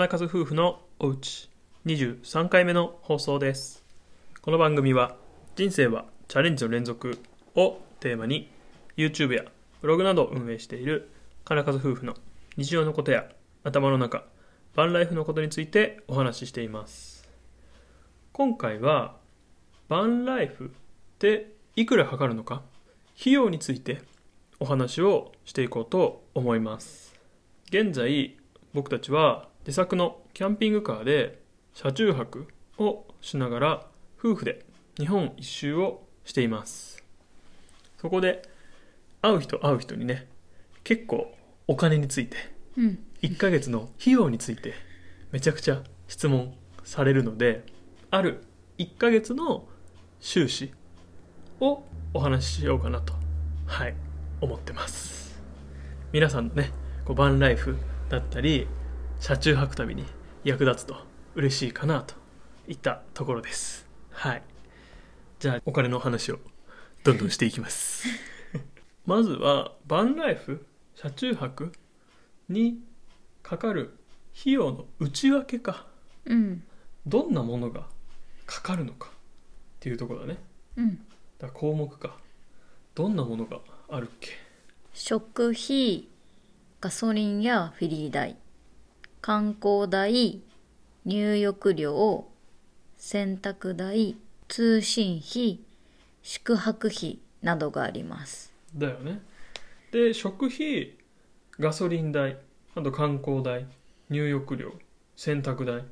金数夫婦のおうち。23回目の放送です。この番組は人生はチャレンジの連続をテーマに YouTube やブログなどを運営している金数夫婦の日常のことや頭の中バンライフのことについてお話ししています。今回はバンライフっていくらかかるのか費用についてお話をしていこうと思います。現在僕たちは自作のキャンピングカーで車中泊をしながら夫婦で日本一周をしています。そこで会う人会う人にね結構お金についてうん。1ヶ月の費用についてめちゃくちゃ質問されるのである1ヶ月の収支をお話ししようかなとはい思ってます。皆さんのねこうバンライフだったり車中泊旅に役立つと嬉しいかなといったところです。はい。じゃあお金の話をどんどんしていきます。まずはバンライフ車中泊にかかる費用の内訳か。うん。どんなものがかかるのかっていうところだね。うん。だ項目か。どんなものがあるっけ？食費ガソリンやフェリー代観光代入浴料洗濯代通信費宿泊費などがあります。だよね。で食費ガソリン代あと観光代入浴料洗濯代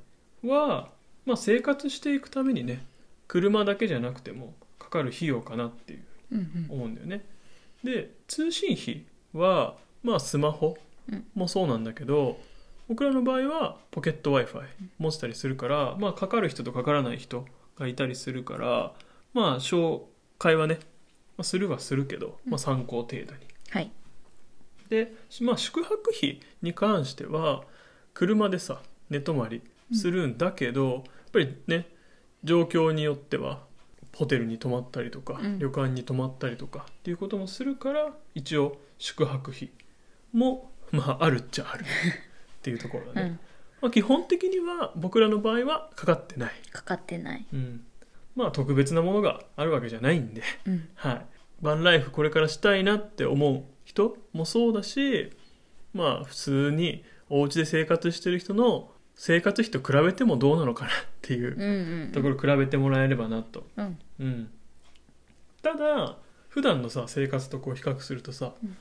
は、まあ、生活していくためにね車だけじゃなくてもかかる費用かなっていううん思うんだよね。で通信費はまあスマホもそうなんだけど、僕らの場合はポケット w i f i 持ってたりするから、まあ、かかる人とかからない人がいたりするからまあ紹介はね、まあ、するはするけど、まあ、参考程度に。はい。で、まあ、宿泊費に関しては車でさ寝泊まりするんだけど、やっぱりね状況によってはホテルに泊まったりとか、うん。旅館に泊まったりとかっていうこともするから一応宿泊費もまああるっちゃある っていうところだね、うん。まあ、基本的には僕らの場合はかかってない、かかってない。うん、まあ特別なものがあるわけじゃないんで。うん。はい、バンライフこれからしたいなって思う人もそうだしまあ普通にお家で生活してる人の生活費と比べてもどうなのかなっていううんうん。ところ比べてもらえればなと、うん。うん、ただ普段のさ生活とこう比較するとさ、うん。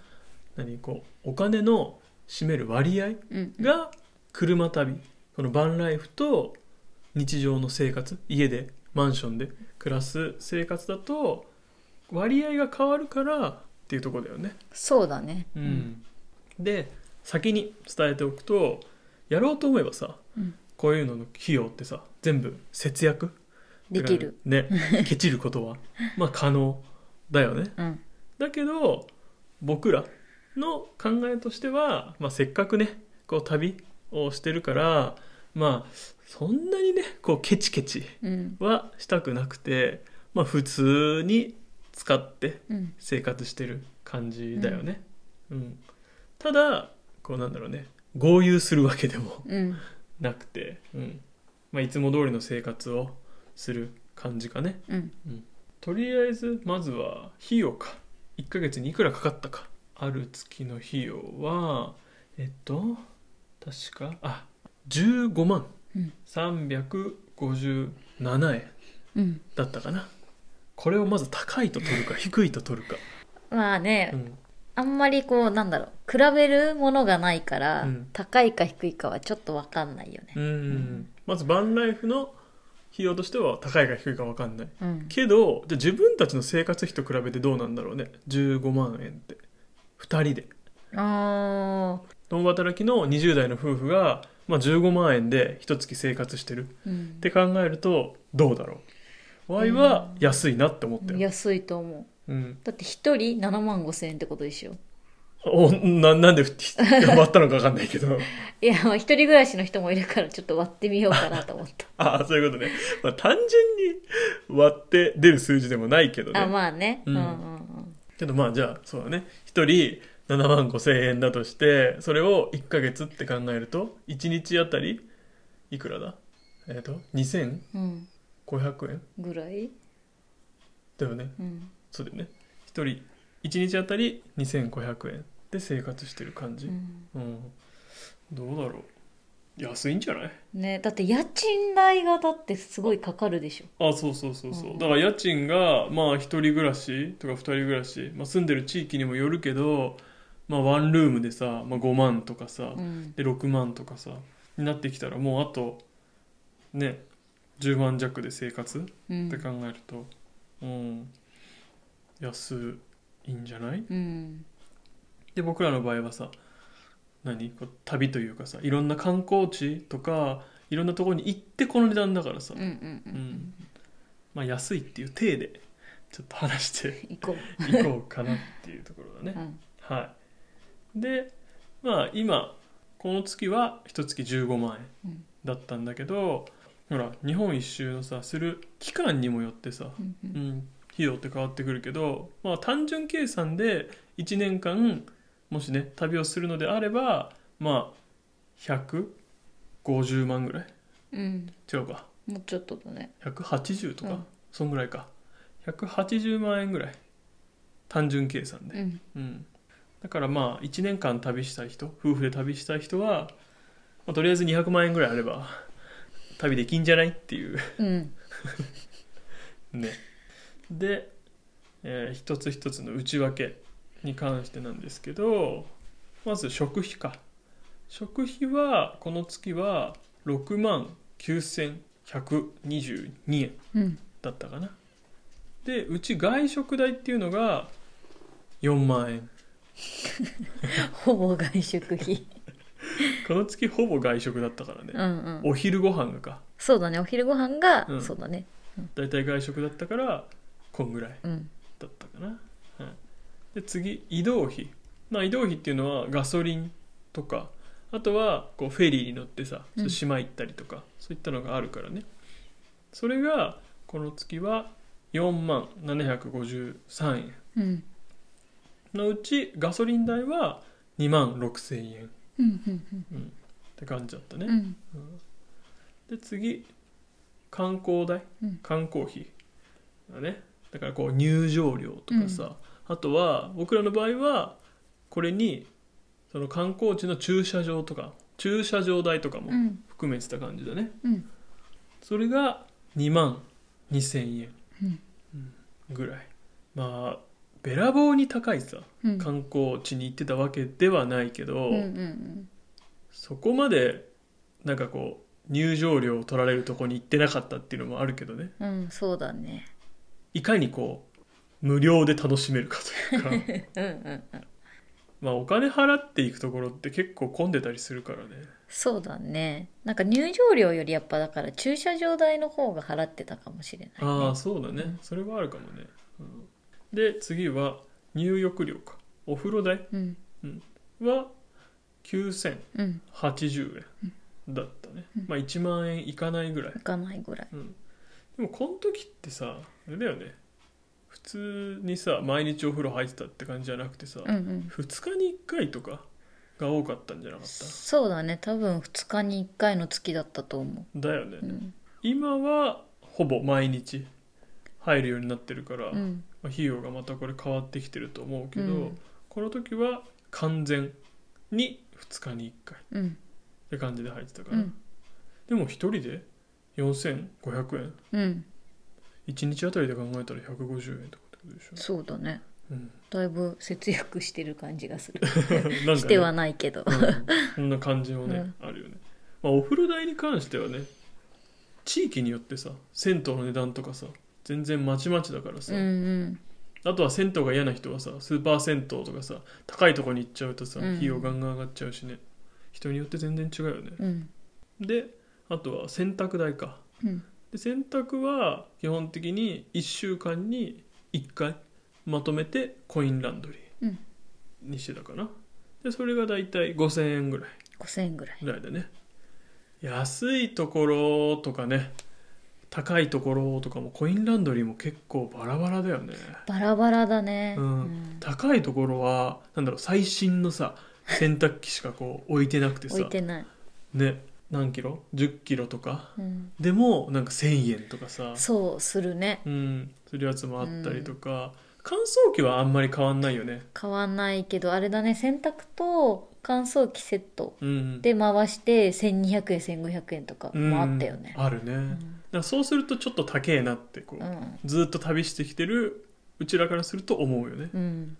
何こうお金の占める割合うんが車旅このバンライフと日常の生活家でマンションで暮らす生活だと割合が変わるからっていうところだよね。そうだね。うん。で先に伝えておくとやろうと思えばさうん。こういうのの費用ってさ全部節約できる。ねケチることは まあ可能だよね。うん。だけど僕らの考えとしては、まあ、せっかくねこう旅をしてるからまあそんなにねこうケチケチうん。はしたくなくて、まあ、普通に使ってうん。生活してる感じだよね。うん。ただこうなんだろうね豪遊するわけでもうん。なくて、うん。まあ、いつも通りの生活をする感じかね。うん。とりあえずまずは費用か。1ヶ月にいくらかかったかある月の費用はえっと確かあ15万うん。357円うん。だったかな。これをまず高いと取るか低いと取るか、まあね、うん、あんまりこうなんだろう比べるものがないから、うん。高いか低いかはちょっと分かんないよね。うんまずバンライフの費用としては高いか低いか分かんない。うん。けどじゃあ自分たちの生活費と比べてどうなんだろうね。15万円って2人で。あ共働きの20代の夫婦が、まあ、15万円で一月生活してる。ー、うん。って考えるとどうだろう？Y は安いなって思ったよ、安いと思う。うん、だって一人7万5千円ってことでしょ？おななんで割ったのか分かんないけど。いやまあ一人暮らしの人もいるからちょっと割ってみようかなと思った。ああそういうことね、まあ、単純に割って出る数字でもないけどね。あまあね、うんうんけどまあじゃあそうだね。一人7万5千円だとしてそれを1ヶ月って考えると1日あたりいくらだ？えっ、と2500うん。円ぐらい？だよね。うん。そうだよね。1人1日あたり2500円で生活してる感じ。うん。うん、どうだろう安いんじゃない？ねだって家賃代がだってすごいかかるでしょ。あそうそうそうそう、うん。だから家賃がまあ一人暮らしとか二人暮らし、まあ、住んでる地域にもよるけどまあワンルームでさ、まあ、5万とかさ、うん。で6万とかさになってきたらもうあとね10万弱で生活うん。って考えるとうん。安いんじゃない？うん。で僕らの場合はさ何？こう旅というかさいろんな観光地とかいろんなところに行ってこの値段だからさ、うんうんううん。んまあ安いっていう体でちょっと話して 行こいこうかなっていうところだう、うねん、はい。でまあ今この月は一月15万円うんだったんだけど、ほら日本一周のさする期間にもよってさ、うんううんん、費用って変わってくるけど、まあ、単純計算で1年間もしね旅をするのであればまあ150万ぐらい？うん。違うか。もうちょっとだね。180とか、うん。そんぐらいか。180万円ぐらい。単純計算で、うん。うん。だからまあ1年間旅したい人夫婦で旅したい人は、まあ、とりあえず200万円ぐらいあれば旅できんじゃないっていう。うん。ね。で、えー一つ一つの内訳に関してなんですけどまず食費か。食費はこの月は6万9122円うん。だったかな。でうち外食代っていうのが4万円。ほぼ外食費。この月ほぼ外食だったからね。うんうん。お昼ご飯がか。そうだね。お昼ご飯が、うん。そうだね。だいたい外食だったからこんぐらいうん。だったかな、はい、で次移動費。まあ移動費っていうのはガソリンとかあとはこうフェリーに乗ってさうん。島行ったりとか、そういったのがあるからね。それがこの月は4万753円。うん。のうちガソリン代は2万6000円。うんうんって感じだったね、うん。うん。で次観光代、うん。観光費。だね。だからこう入場料とかさ、あとは僕らの場合はこれにその観光地の駐車場とか駐車場代とかもうん。含めてた感じだね、うん。それが2万2000円ぐらい。まあべらぼうに高いさうん。観光地に行ってたわけではないけど、うんうんそこまでなんかこう入場料を取られるとこに行ってなかったっていうのもあるけどね。うんうんそうだね。いかにこう無料で楽しめるかというか。うんうんうん。まあお金払っていくところって結構混んでたりするからね。そうだね。なんか入場料よりやっぱだから駐車場代の方が払ってたかもしれない、ね、ああそうだね。それはあるかもね、うん。で次は入浴料か。お風呂代。うん。は9080うん。円だったね、まあ1万円いかないぐらい。行かないぐらい。うん、でもこの時ってさあれだよね普通にさ毎日お風呂入ってたって感じじゃなくてさ、うんうん。2日に1回とかが多かったんじゃなかっそうだね。多分2日に1回の月だったと思ただよね、ううん。今はほぼ毎日入るようになってるから、まうん。あ、費用がまたこれ変わってきてると思うけど、うん。この時は完全に2日に1回うん。って感じで入ってたから、うん。でも1人で4500円うん1日あたりで考えたら150円とかってことでしょ、そうだね。うん、だいぶ節約してる感じがする。ね。してはないけど。うん。そんな感じもね、あるよね、まあ、お風呂代に関してはね地域によってさ銭湯の値段とかさ全然まちまちだからさ、うんうん。あとは銭湯が嫌な人はさスーパー銭湯とかさ高いとこに行っちゃうとさうん。費用ガンガン上がっちゃうしね。人によって全然違うよね。うん。であとは洗濯代か。うんで洗濯は基本的に1週間に1回まとめてコインランドリーうん。にしてたかな。でそれがだいたい5000円ぐらい。5000円ぐらい。ぐらいでね。安いところとかね高いところとかもコインランドリーも結構バラバラだよね。バラバラだね。うん。高いところはなんだろう最新のさ洗濯機しかこう置いてなくてさ。置いてない。ね何キロ？10キロとか？うん。でもなんか1000円とかさ。そうするね。うん。するやつもあったりとか、乾燥機はあんまり変わんないよね。買わないけどあれだね。洗濯と乾燥機セットうんで回して1200円1500円とかもあったよね。うんあるね、だからそうするとちょっと高えなってこう、うん。ずっと旅してきてるうちらからすると思うよね。うん。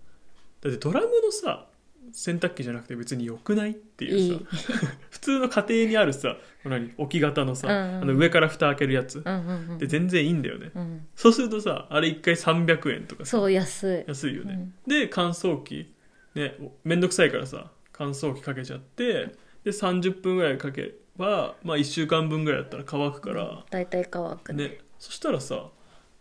だってドラムのさ洗濯機じゃなくて別に良くないっていうさ。普通の家庭にあるさ何置き型のさ、うんうんあの上から蓋開けるやつ、うんうんうんで全然いいんだよね。うん。そうするとさあれ1回300円とかさ。そう安い。安いよね、うん。で乾燥機。ねめんどくさいからさ乾燥機かけちゃってで30分ぐらいかけば、まあ、1週間分ぐらいだったら乾くから、大体乾くね。ね。そしたらさ、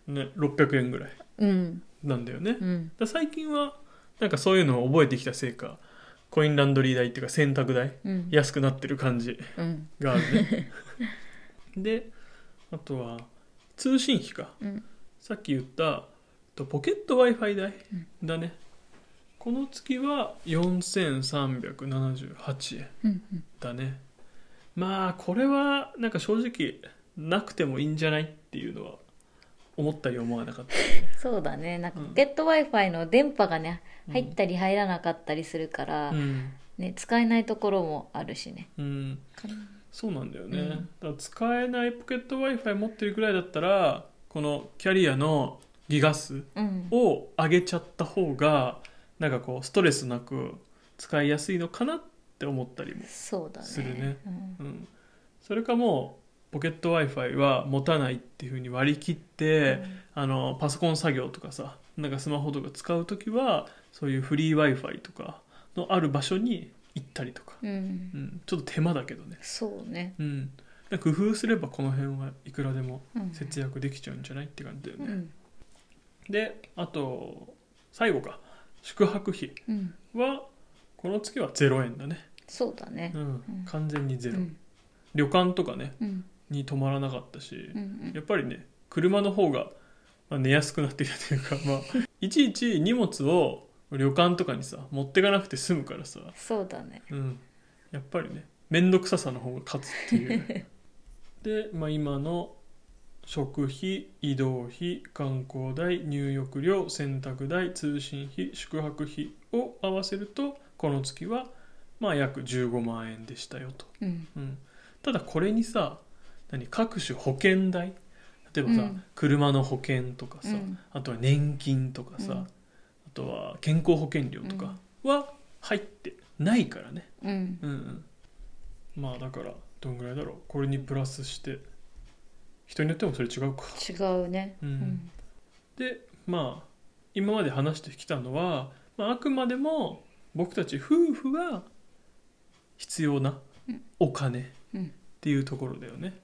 ね、600円ぐらいうん。なんだよね、だ最近はなんかそういうのを覚えてきたせいかコインランドリー代っていうか洗濯代うん。安くなってる感じうん。があるね。であとは通信費か。うん。さっき言ったとポケット w i f i 代だね、この月は4378円うん。だね。まあこれはなんか正直なくてもいいんじゃないっていうのは思ったり思わなかった。そうだね。なんかうん。ポケット w i f i の電波がねうん入ったり入らなかったりするから、うん、ね、使えないところもあるしね。うん、そうなんだよね、うん。だから使えないポケット w i f i 持ってるぐらいだったらこのキャリアのギガ数うん。を上げちゃった方がなんかこうストレスなく使いやすいのかなって思ったりも、そうだね。するね。うん。うん、それかもうポケット w i f i は持たないっていうふうに割り切って、あのパソコン作業とかさなんかスマホとか使う時はそういうフリー w i f i とかのある場所に行ったりとか、うん。うん、ちょっと手間だけどね、そうね。うん、工夫すればこの辺はいくらでもうん。節約できちゃうんじゃないって感じだよね、うん。であと最後か。宿泊費うん。はこの月は0円だね、そうだね。うん。うん。完全にゼロ、うん。旅館とかね。うんに泊まらなかったし、うんやっぱりね車の方がまあ寝やすくなってきたというか、まあ、いちいち荷物を旅館とかにさ持ってかなくて済むからさ、そうだね。うん、やっぱりね面倒くささの方が勝つっていう で、まあ、今の食費移動費観光代入浴料洗濯代通信費宿泊費を合わせるとこの月はまあ約15万円でしたよと、うん。うん、ただこれにさ何各種保険代？例えばさ、うん。車の保険とかさ、うん。あとは年金とかさ、うん。あとは健康保険料とかは入ってないからね、うん。うんうん、まあだからどんぐらいだろう。これにプラスして人によってもそれ違うか。違うね。うん。でまあ今まで話してきたのは、まあ、あくまでも僕たち夫婦が必要なうん。お金っうん。ていうところだよね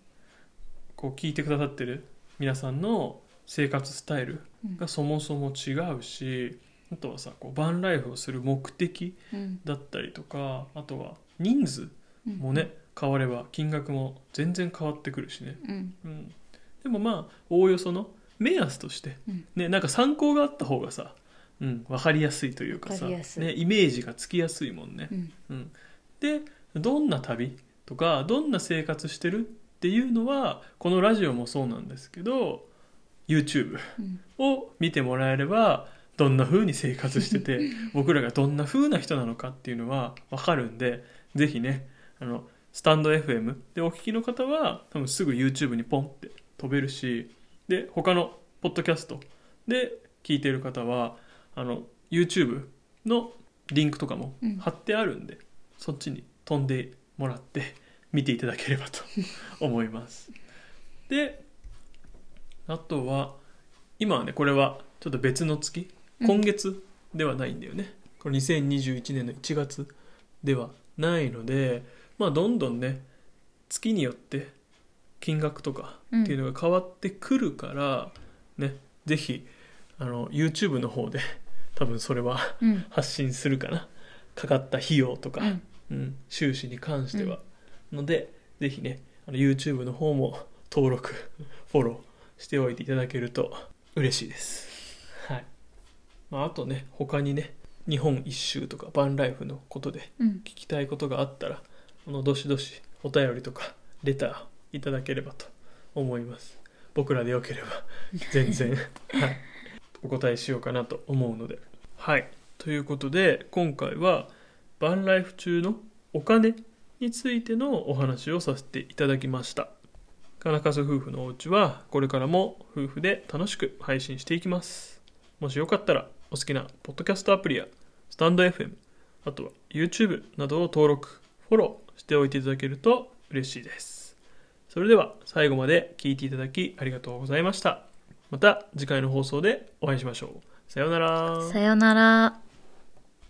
こう聞いてくださってる皆さんの生活スタイルうん。がそもそも違うしあとはさこうバンライフをする目的うん。だったりとかあとは人数もね変われば金額も全然変わってくるしね、うん。うん、でもまあおおよその目安として、うん。ね、なんか参考があった方がさ、うん、分かりやすいというかさ、ね、イメージがつきやすいもんね。う、ん。うん、でどんな旅とかどんな生活してるっていうのはこのラジオもそうなんですけど YouTube うん。を見てもらえればどんな風に生活してて僕らがどんな風な人なのかっていうのは分かるんでぜひねあのスタンド FM でお聞きの方は多分すぐ YouTube にポンって飛べるしで他のポッドキャストで聞いてる方はあの YouTube のリンクとかもうん。貼ってあるんで、そっちに飛んでもらって見ていただければと思います。であとは今はねこれはちょっと別の月。うん。今月ではないんだよね、これ2021年の1月ではないのでまあどんどんね月によって金額とかっていうのが変わってくるから、ねぜひあの YouTube の方で多分それはうん。発信するかな。かかった費用とか、うん。うん、収支に関しては、のでぜひねあの YouTube の方も登録フォローしておいていただけると嬉しいです。はい、まあ、あとね他にね日本一周とかバンライフのことでうん。聞きたいことがあったらあのどしどしお便りとかレターいただければと思います。僕らでよければ全然、はい、お答えしようかなと思うので。はい。ということで今回はバンライフ中のお金についてのお話をさせていただきました。金数夫婦のお家はこれからも夫婦で楽しく配信していきます。もしよかったらお好きなポッドキャストアプリやスタンド FM あとは YouTube などを登録フォローしておいていただけると嬉しいです。それでは最後まで聞いていただきありがとうございました。また次回の放送でお会いしましょう。さようなら。さよなら。